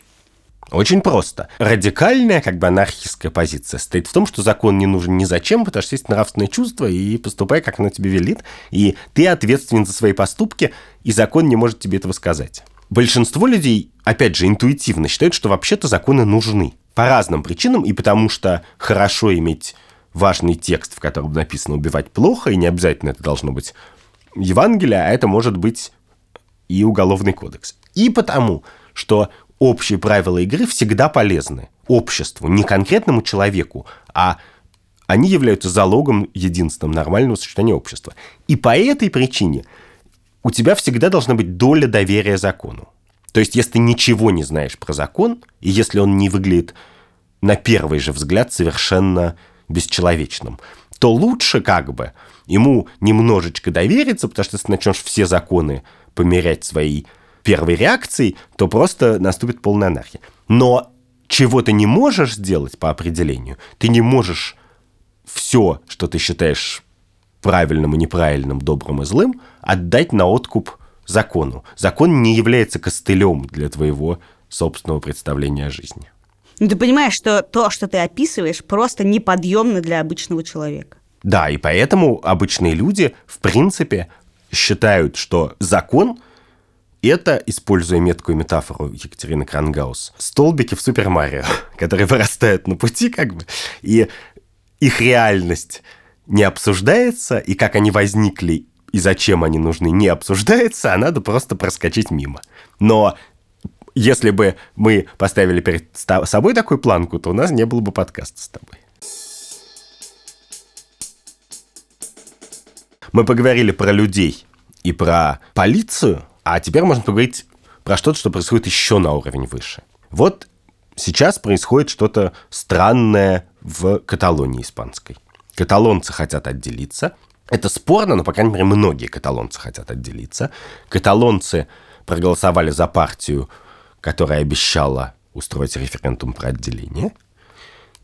Очень просто. Радикальная, как бы анархистская позиция стоит в том, что закон не нужен ни зачем, потому что есть нравственное чувство, и поступай, как оно тебе велит, и ты ответственен за свои поступки, и закон не может тебе этого сказать. Большинство людей, опять же, интуитивно считают, что вообще-то законы нужны. По разным причинам, и потому что хорошо иметь важный текст, в котором написано «убивать плохо», и не обязательно это должно быть Евангелие, а это может быть и Уголовный кодекс. И потому, что общие правила игры всегда полезны обществу, не конкретному человеку, а они являются залогом единственным нормального сочетания общества. И по этой причине у тебя всегда должна быть доля доверия закону. То есть, если ты ничего не знаешь про закон, и если он не выглядит на первый же взгляд совершенно бесчеловечным, то лучше как бы ему немножечко довериться, потому что если начнешь все законы померять своей первой реакцией, то просто наступит полная анархия. Но чего ты не можешь сделать по определению, ты не можешь все, что ты считаешь правильным и неправильным, добрым и злым, отдать на откуп закону. Закон не является костылем для твоего собственного представления о жизни.
Ну, ты понимаешь, что то, что ты описываешь, просто неподъемно для обычного человека.
Да, и поэтому обычные люди, в принципе, считают, что закон – это, используя меткую метафору Екатерины Крангаус, столбики в Супер Марио, которые вырастают на пути, как бы, и их реальность не обсуждается, и как они возникли и зачем они нужны, не обсуждается, а надо просто проскочить мимо. Но если бы мы поставили перед собой такую планку, то у нас не было бы подкаста с тобой. Мы поговорили про людей и про полицию, а теперь можно поговорить про что-то, что происходит еще на уровень выше. Вот сейчас происходит что-то странное в Каталонии испанской. Каталонцы хотят отделиться. Это спорно, но, по крайней мере, многие каталонцы хотят отделиться. Каталонцы проголосовали за партию, которая обещала устроить референдум про отделение.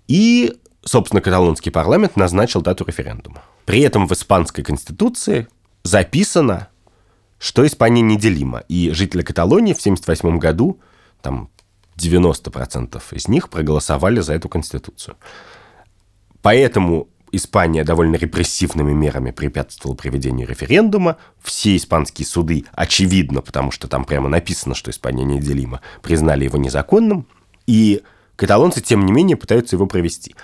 И, собственно, каталонский парламент назначил дату референдума. При этом в испанской конституции записано, что Испания неделима. И жители Каталонии в 1978 году, там 90% из них проголосовали за эту конституцию. Поэтому Испания довольно репрессивными мерами препятствовала проведению референдума. Все испанские суды, очевидно, потому что там прямо написано, что Испания неделима, признали его незаконным. И каталонцы, тем не менее, пытаются его провести.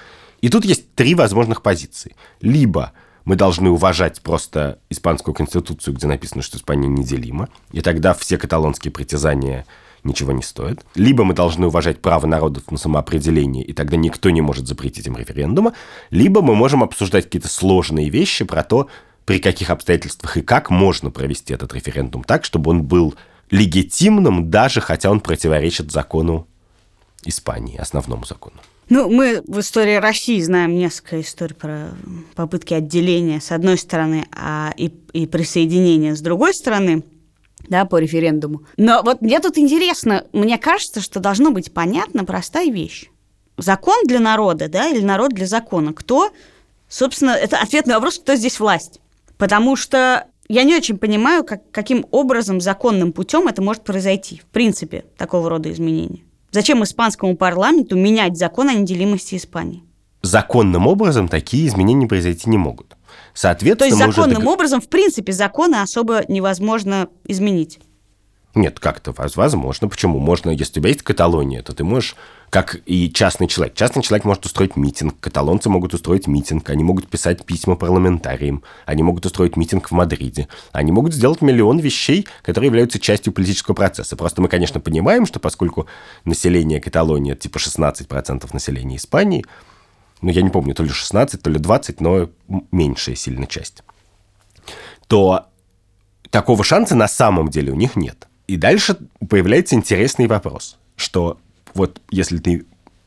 И тут есть три возможных позиции. Либо мы должны уважать просто испанскую конституцию, где написано, что Испания неделима, и тогда все каталонские притязания ничего не стоят. Либо мы должны уважать право народов на самоопределение, и тогда никто не может запретить им референдума, либо мы можем обсуждать какие-то сложные вещи про то, при каких обстоятельствах и как можно провести этот референдум так, чтобы он был легитимным, даже хотя он противоречит закону Испании, основному закону.
Ну, мы в истории России знаем несколько историй про попытки отделения с одной стороны, а и, и присоединения с другой стороны, да, по референдуму. Но вот мне тут интересно, мне кажется, что должно быть понятна простая вещь. Закон для народа, да, или народ для закона. Кто, собственно, это ответ на вопрос, кто здесь власть. Потому что я не очень понимаю, как, каким образом законным путем это может произойти, в принципе, такого рода изменения. Зачем испанскому парламенту менять закон о неделимости Испании?
Законным образом такие изменения произойти не могут.
Соответственно, То есть законным уже... образом, в принципе, законы особо невозможно изменить.
Нет, как-то возможно. Почему? Можно, если у тебя есть Каталония, то ты можешь, как и частный человек. Частный человек может устроить митинг, каталонцы могут устроить митинг, они могут писать письма парламентариям, они могут устроить митинг в Мадриде, они могут сделать миллион вещей, которые являются частью политического процесса. Просто мы, конечно, понимаем, что поскольку население Каталонии типа 16% населения Испании, ну, я не помню, то ли 16, то ли 20, но меньшая сильно часть, то такого шанса на самом деле у них нет. И дальше появляется интересный вопрос, что вот если ты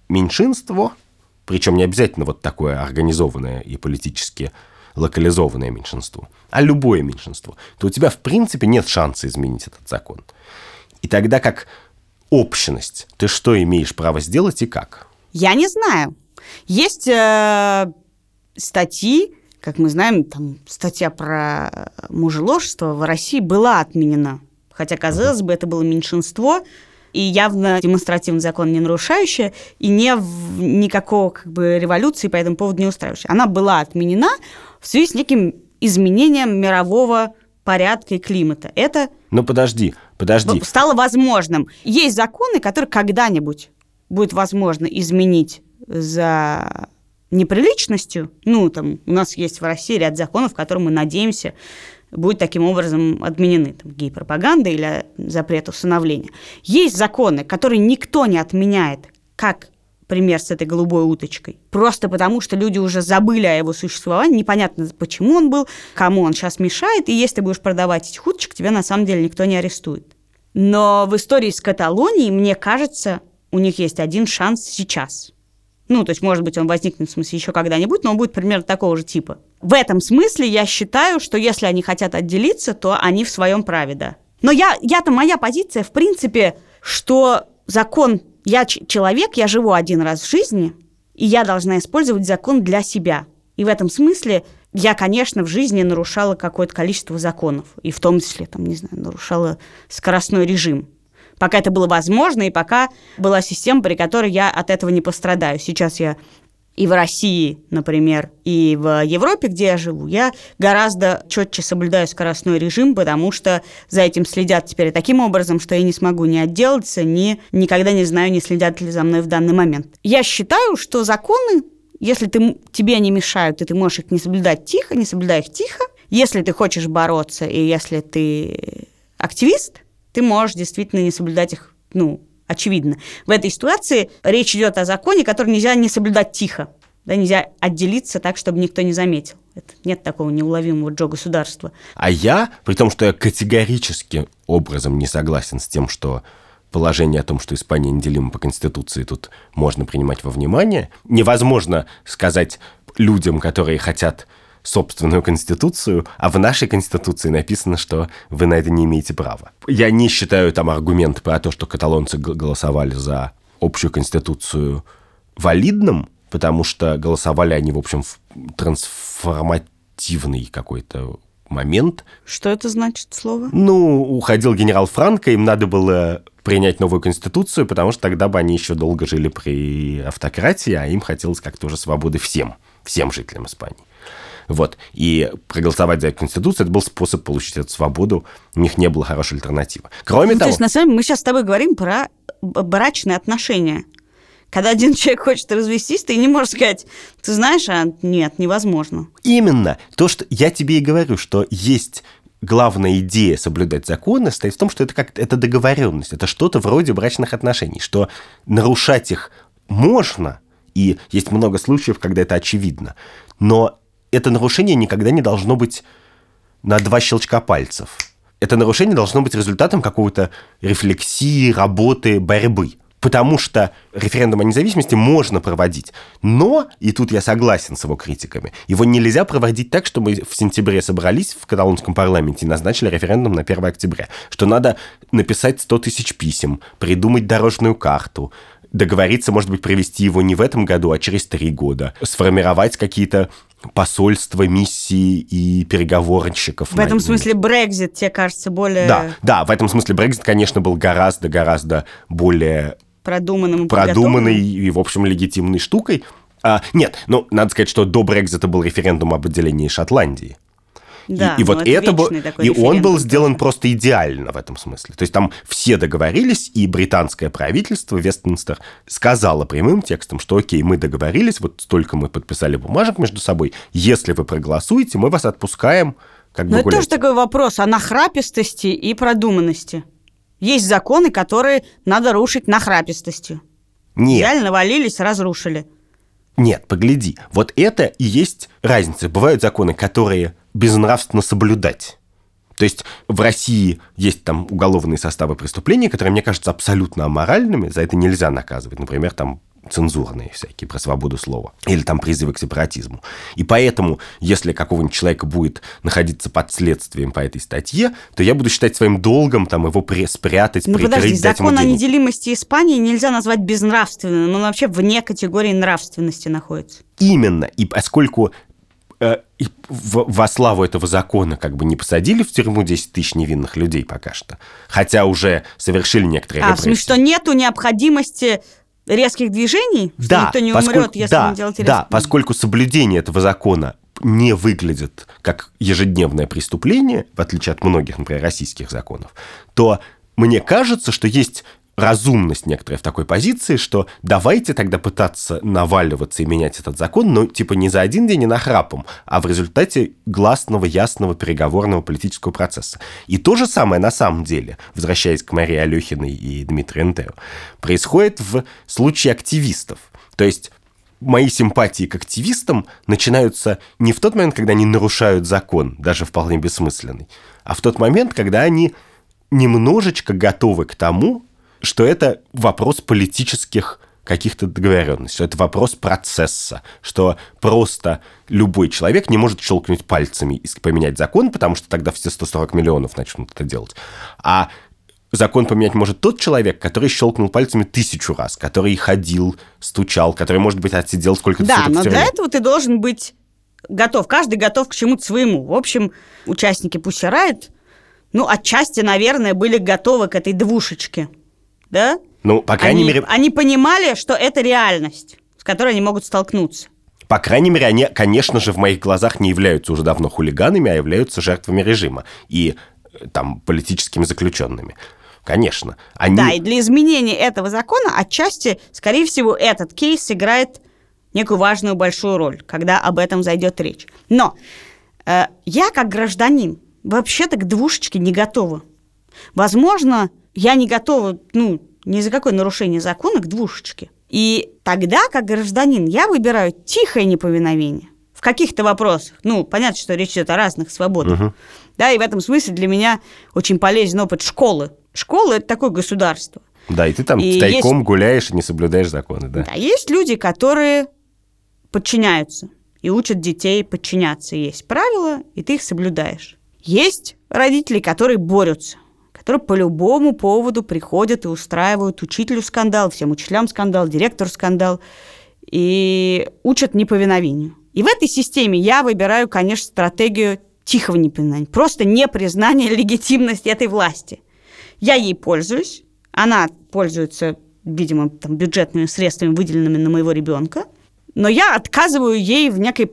меньшинство, причем не обязательно вот такое организованное и политически локализованное меньшинство, а любое меньшинство, то у тебя в принципе нет шанса изменить этот закон. И тогда как общность, ты что имеешь право сделать и как?
Я не знаю. Есть э, статьи, как мы знаем, там статья про мужеложество в России была отменена Хотя, казалось бы, это было меньшинство, и явно демонстративный закон не нарушающее, и не в, никакого как бы революции по этому поводу не устраивающая. Она была отменена в связи с неким изменением мирового порядка и климата. Это...
Ну подожди, подожди.
Стало возможным. Есть законы, которые когда-нибудь будет возможно изменить за неприличностью. Ну, там у нас есть в России ряд законов, которые мы надеемся будет таким образом отменены там, гей-пропаганда или запрет усыновления. Есть законы, которые никто не отменяет, как пример с этой голубой уточкой. Просто потому, что люди уже забыли о его существовании, непонятно, почему он был, кому он сейчас мешает, и если ты будешь продавать этих уточек, тебя на самом деле никто не арестует. Но в истории с Каталонией, мне кажется, у них есть один шанс сейчас. Ну, то есть, может быть, он возникнет в смысле еще когда-нибудь, но он будет примерно такого же типа в этом смысле я считаю, что если они хотят отделиться, то они в своем праве, да. Но я, я-то моя позиция, в принципе, что закон, я человек, я живу один раз в жизни, и я должна использовать закон для себя. И в этом смысле я, конечно, в жизни нарушала какое-то количество законов, и в том числе, там, не знаю, нарушала скоростной режим. Пока это было возможно, и пока была система, при которой я от этого не пострадаю. Сейчас я и в России, например, и в Европе, где я живу, я гораздо четче соблюдаю скоростной режим, потому что за этим следят теперь таким образом, что я не смогу ни отделаться, ни никогда не знаю, не следят ли за мной в данный момент. Я считаю, что законы, если ты, тебе не мешают, и ты можешь их не соблюдать тихо, не соблюдай их тихо, если ты хочешь бороться, и если ты активист, ты можешь действительно не соблюдать их, ну, очевидно. В этой ситуации речь идет о законе, который нельзя не соблюдать тихо. Да, нельзя отделиться так, чтобы никто не заметил. Это, нет такого неуловимого Джо государства.
А я, при том, что я категорически образом не согласен с тем, что положение о том, что Испания неделима по Конституции, тут можно принимать во внимание. Невозможно сказать людям, которые хотят собственную конституцию, а в нашей конституции написано, что вы на это не имеете права. Я не считаю там аргумент про то, что каталонцы голосовали за общую конституцию валидным, потому что голосовали они, в общем, в трансформативный какой-то момент.
Что это значит слово?
Ну, уходил генерал Франко, им надо было принять новую конституцию, потому что тогда бы они еще долго жили при автократии, а им хотелось как-то уже свободы всем, всем жителям Испании. Вот. И проголосовать за конституцию, это был способ получить эту свободу. У них не было хорошей альтернативы. Кроме
ну,
того...
То есть, на самом деле, мы сейчас с тобой говорим про брачные отношения. Когда один человек хочет развестись, ты не можешь сказать, ты знаешь, а нет, невозможно.
Именно. То, что я тебе и говорю, что есть главная идея соблюдать законы стоит в том, что это как это договоренность, это что-то вроде брачных отношений, что нарушать их можно, и есть много случаев, когда это очевидно, но это нарушение никогда не должно быть на два щелчка пальцев. Это нарушение должно быть результатом какого-то рефлексии, работы, борьбы. Потому что референдум о независимости можно проводить. Но, и тут я согласен с его критиками, его нельзя проводить так, что мы в сентябре собрались в каталонском парламенте и назначили референдум на 1 октября. Что надо написать 100 тысяч писем, придумать дорожную карту, договориться, может быть, провести его не в этом году, а через три года, сформировать какие-то посольства, миссии и переговорщиков.
В этом смысле Брекзит тебе кажется более...
Да, да, в этом смысле Брекзит, конечно, был гораздо-гораздо более
продуманным и
продуманной и, в общем, легитимной штукой. А, нет, ну, надо сказать, что до Брекзита был референдум об отделении Шотландии.
Да,
и, и вот
это,
это был,
и
он был сделан просто идеально в этом смысле. То есть там все договорились, и британское правительство Вестминстер сказало прямым текстом, что окей, мы договорились, вот столько мы подписали бумажек между собой, если вы проголосуете, мы вас отпускаем как
Но
бы
это тоже такой вопрос о нахрапистости и продуманности. Есть законы, которые надо рушить нахрапистостью.
Нет.
Реально навалились, разрушили.
Нет, погляди. Вот это и есть разница. Бывают законы, которые безнравственно соблюдать. То есть в России есть там уголовные составы преступлений, которые, мне кажутся, абсолютно аморальными, за это нельзя наказывать. Например, там цензурные всякие, про свободу слова. Или там призывы к сепаратизму. И поэтому, если какого-нибудь человека будет находиться под следствием по этой статье, то я буду считать своим долгом там его спрятать,
ну,
прикрыть,
подожди,
дать
закон о неделимости Испании нельзя назвать безнравственным. Он вообще вне категории нравственности находится.
Именно. И поскольку э, и в, во славу этого закона как бы не посадили в тюрьму 10 тысяч невинных людей пока что, хотя уже совершили некоторые
А, в
репрессии.
смысле, что нету необходимости резких движений? Что
да,
никто не
поскольку,
умрет, если
да,
не делать
да,
резких
поскольку соблюдение этого закона не выглядит как ежедневное преступление, в отличие от многих, например, российских законов, то мне кажется, что есть разумность некоторая в такой позиции, что давайте тогда пытаться наваливаться и менять этот закон, но типа не за один день и нахрапом, а в результате гласного, ясного переговорного политического процесса. И то же самое на самом деле, возвращаясь к Марии Алехиной и Дмитрию Энтео, происходит в случае активистов. То есть мои симпатии к активистам начинаются не в тот момент, когда они нарушают закон, даже вполне бессмысленный, а в тот момент, когда они немножечко готовы к тому, что это вопрос политических каких-то договоренностей, что это вопрос процесса, что просто любой человек не может щелкнуть пальцами и поменять закон, потому что тогда все 140 миллионов начнут это делать. А закон поменять может тот человек, который щелкнул пальцами тысячу раз, который ходил, стучал, который, может быть, отсидел сколько-то
Да, но для этого ты должен быть готов. Каждый готов к чему-то своему. В общем, участники Pussy Riot, ну, отчасти, наверное, были готовы к этой двушечке. Да?
Ну, по крайней
они,
мере,
они понимали, что это реальность, с которой они могут столкнуться.
По крайней мере, они, конечно же, в моих глазах не являются уже давно хулиганами, а являются жертвами режима и э, там политическими заключенными. Конечно. Они...
Да, и для изменения этого закона отчасти, скорее всего, этот кейс сыграет некую важную большую роль, когда об этом зайдет речь. Но э, я, как гражданин, вообще-то к двушечке не готова. Возможно, я не готова, ну, ни за какое нарушение закона к двушечке. И тогда, как гражданин, я выбираю тихое неповиновение, в каких-то вопросах. Ну, понятно, что речь идет о разных свободах. Угу. Да, и в этом смысле для меня очень полезен опыт школы. Школа – это такое государство.
Да, и ты там и тайком есть... гуляешь и не соблюдаешь законы, да?
Да, есть люди, которые подчиняются и учат детей подчиняться. Есть правила, и ты их соблюдаешь. Есть родители, которые борются, которые по любому поводу приходят и устраивают учителю скандал, всем учителям скандал, директору скандал и учат неповиновению. И в этой системе я выбираю, конечно, стратегию тихого непризнания, просто непризнание легитимности этой власти. Я ей пользуюсь, она пользуется, видимо, там, бюджетными средствами, выделенными на моего ребенка, но я отказываю ей в некой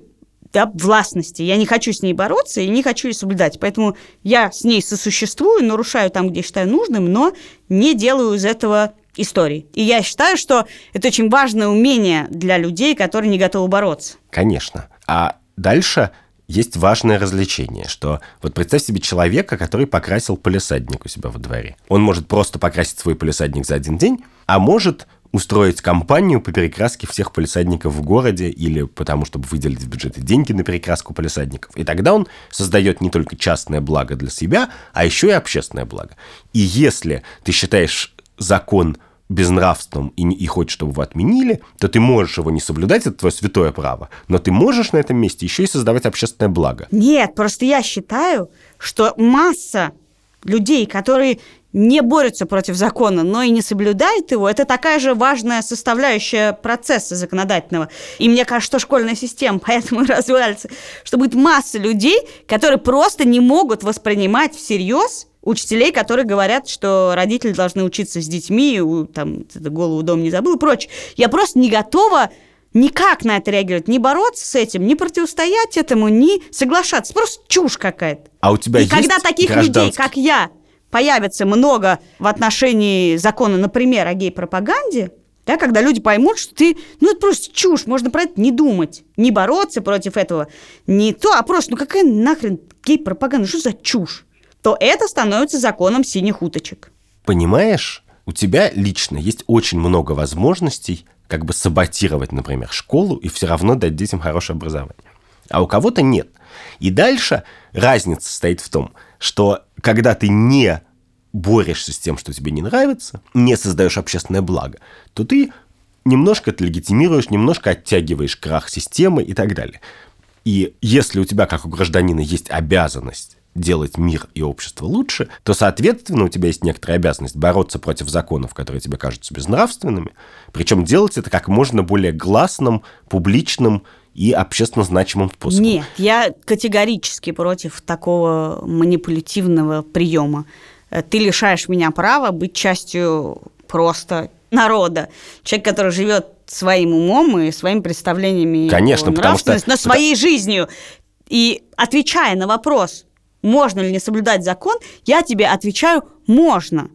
да, властности. Я не хочу с ней бороться и не хочу ее соблюдать. Поэтому я с ней сосуществую, нарушаю там, где считаю нужным, но не делаю из этого истории. И я считаю, что это очень важное умение для людей, которые не готовы бороться.
Конечно. А дальше есть важное развлечение, что вот представь себе человека, который покрасил полисадник у себя во дворе. Он может просто покрасить свой полисадник за один день, а может устроить кампанию по перекраске всех полисадников в городе или потому, чтобы выделить в бюджете деньги на перекраску полисадников. И тогда он создает не только частное благо для себя, а еще и общественное благо. И если ты считаешь закон безнравственным и, и хочешь, чтобы его отменили, то ты можешь его не соблюдать, это твое святое право, но ты можешь на этом месте еще и создавать общественное благо.
Нет, просто я считаю, что масса людей, которые не борются против закона, но и не соблюдают его, это такая же важная составляющая процесса законодательного. И мне кажется, что школьная система поэтому развивается, что будет масса людей, которые просто не могут воспринимать всерьез учителей, которые говорят, что родители должны учиться с детьми, там, голову дом не забыл и прочее. Я просто не готова никак на это реагировать, не бороться с этим, не противостоять этому, не соглашаться. Просто чушь какая-то.
А у тебя
и
есть
когда таких людей, как я, появится много в отношении закона, например, о гей-пропаганде, да, когда люди поймут, что ты, ну, это просто чушь, можно про это не думать, не бороться против этого, не то, а просто, ну, какая нахрен гей-пропаганда, что за чушь? то это становится законом синих уточек.
Понимаешь, у тебя лично есть очень много возможностей как бы саботировать, например, школу и все равно дать детям хорошее образование. А у кого-то нет. И дальше разница состоит в том, что когда ты не борешься с тем, что тебе не нравится, не создаешь общественное благо, то ты немножко это легитимируешь, немножко оттягиваешь крах системы и так далее. И если у тебя, как у гражданина, есть обязанность делать мир и общество лучше, то, соответственно, у тебя есть некоторая обязанность бороться против законов, которые тебе кажутся безнравственными, причем делать это как можно более гласным, публичным и общественно значимым способом.
Нет, я категорически против такого манипулятивного приема. Ты лишаешь меня права быть частью просто народа. Человек, который живет своим умом и своими представлениями
Конечно, потому что...
но своей жизнью. И отвечая на вопрос, можно ли не соблюдать закон, я тебе отвечаю «можно».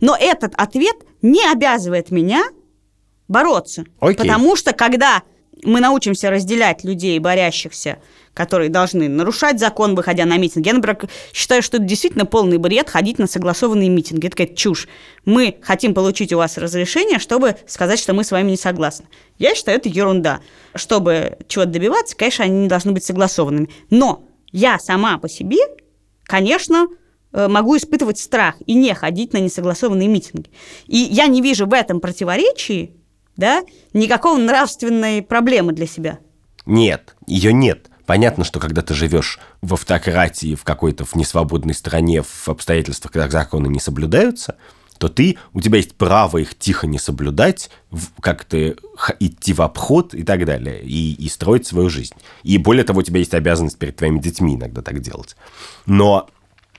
Но этот ответ не обязывает меня бороться.
Окей.
Потому что когда мы научимся разделять людей, борящихся, которые должны нарушать закон, выходя на митинг. Я, например, считаю, что это действительно полный бред ходить на согласованные митинги. Это какая-то чушь. Мы хотим получить у вас разрешение, чтобы сказать, что мы с вами не согласны. Я считаю, это ерунда. Чтобы чего-то добиваться, конечно, они не должны быть согласованными. Но я сама по себе конечно, э, могу испытывать страх и не ходить на несогласованные митинги. И я не вижу в этом противоречии да, никакого нравственной проблемы для себя.
Нет, ее нет. Понятно, что когда ты живешь в автократии, в какой-то в несвободной стране, в обстоятельствах, когда законы не соблюдаются, то ты, у тебя есть право их тихо не соблюдать, как-то идти в обход и так далее, и, и строить свою жизнь. И более того, у тебя есть обязанность перед твоими детьми иногда так делать. Но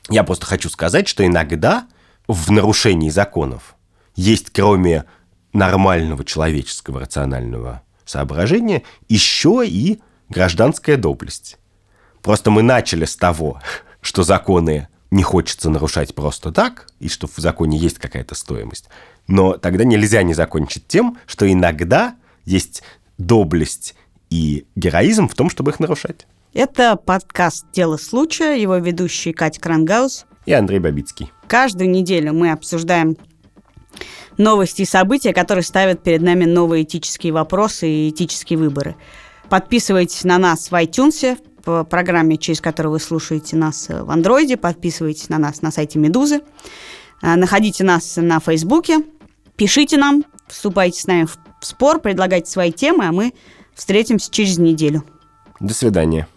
я просто хочу сказать, что иногда в нарушении законов есть, кроме нормального человеческого рационального соображения, еще и гражданская доблесть. Просто мы начали с того, что законы не хочется нарушать просто так, и что в законе есть какая-то стоимость. Но тогда нельзя не закончить тем, что иногда есть доблесть и героизм в том, чтобы их нарушать.
Это подкаст «Дело случая», его ведущий Катя Крангаус
и Андрей Бабицкий.
Каждую неделю мы обсуждаем новости и события, которые ставят перед нами новые этические вопросы и этические выборы. Подписывайтесь на нас в iTunes, в программе, через которую вы слушаете нас в Андроиде. Подписывайтесь на нас на сайте Медузы. А, находите нас на Фейсбуке. Пишите нам, вступайте с нами в спор, предлагайте свои темы, а мы встретимся через неделю.
До свидания.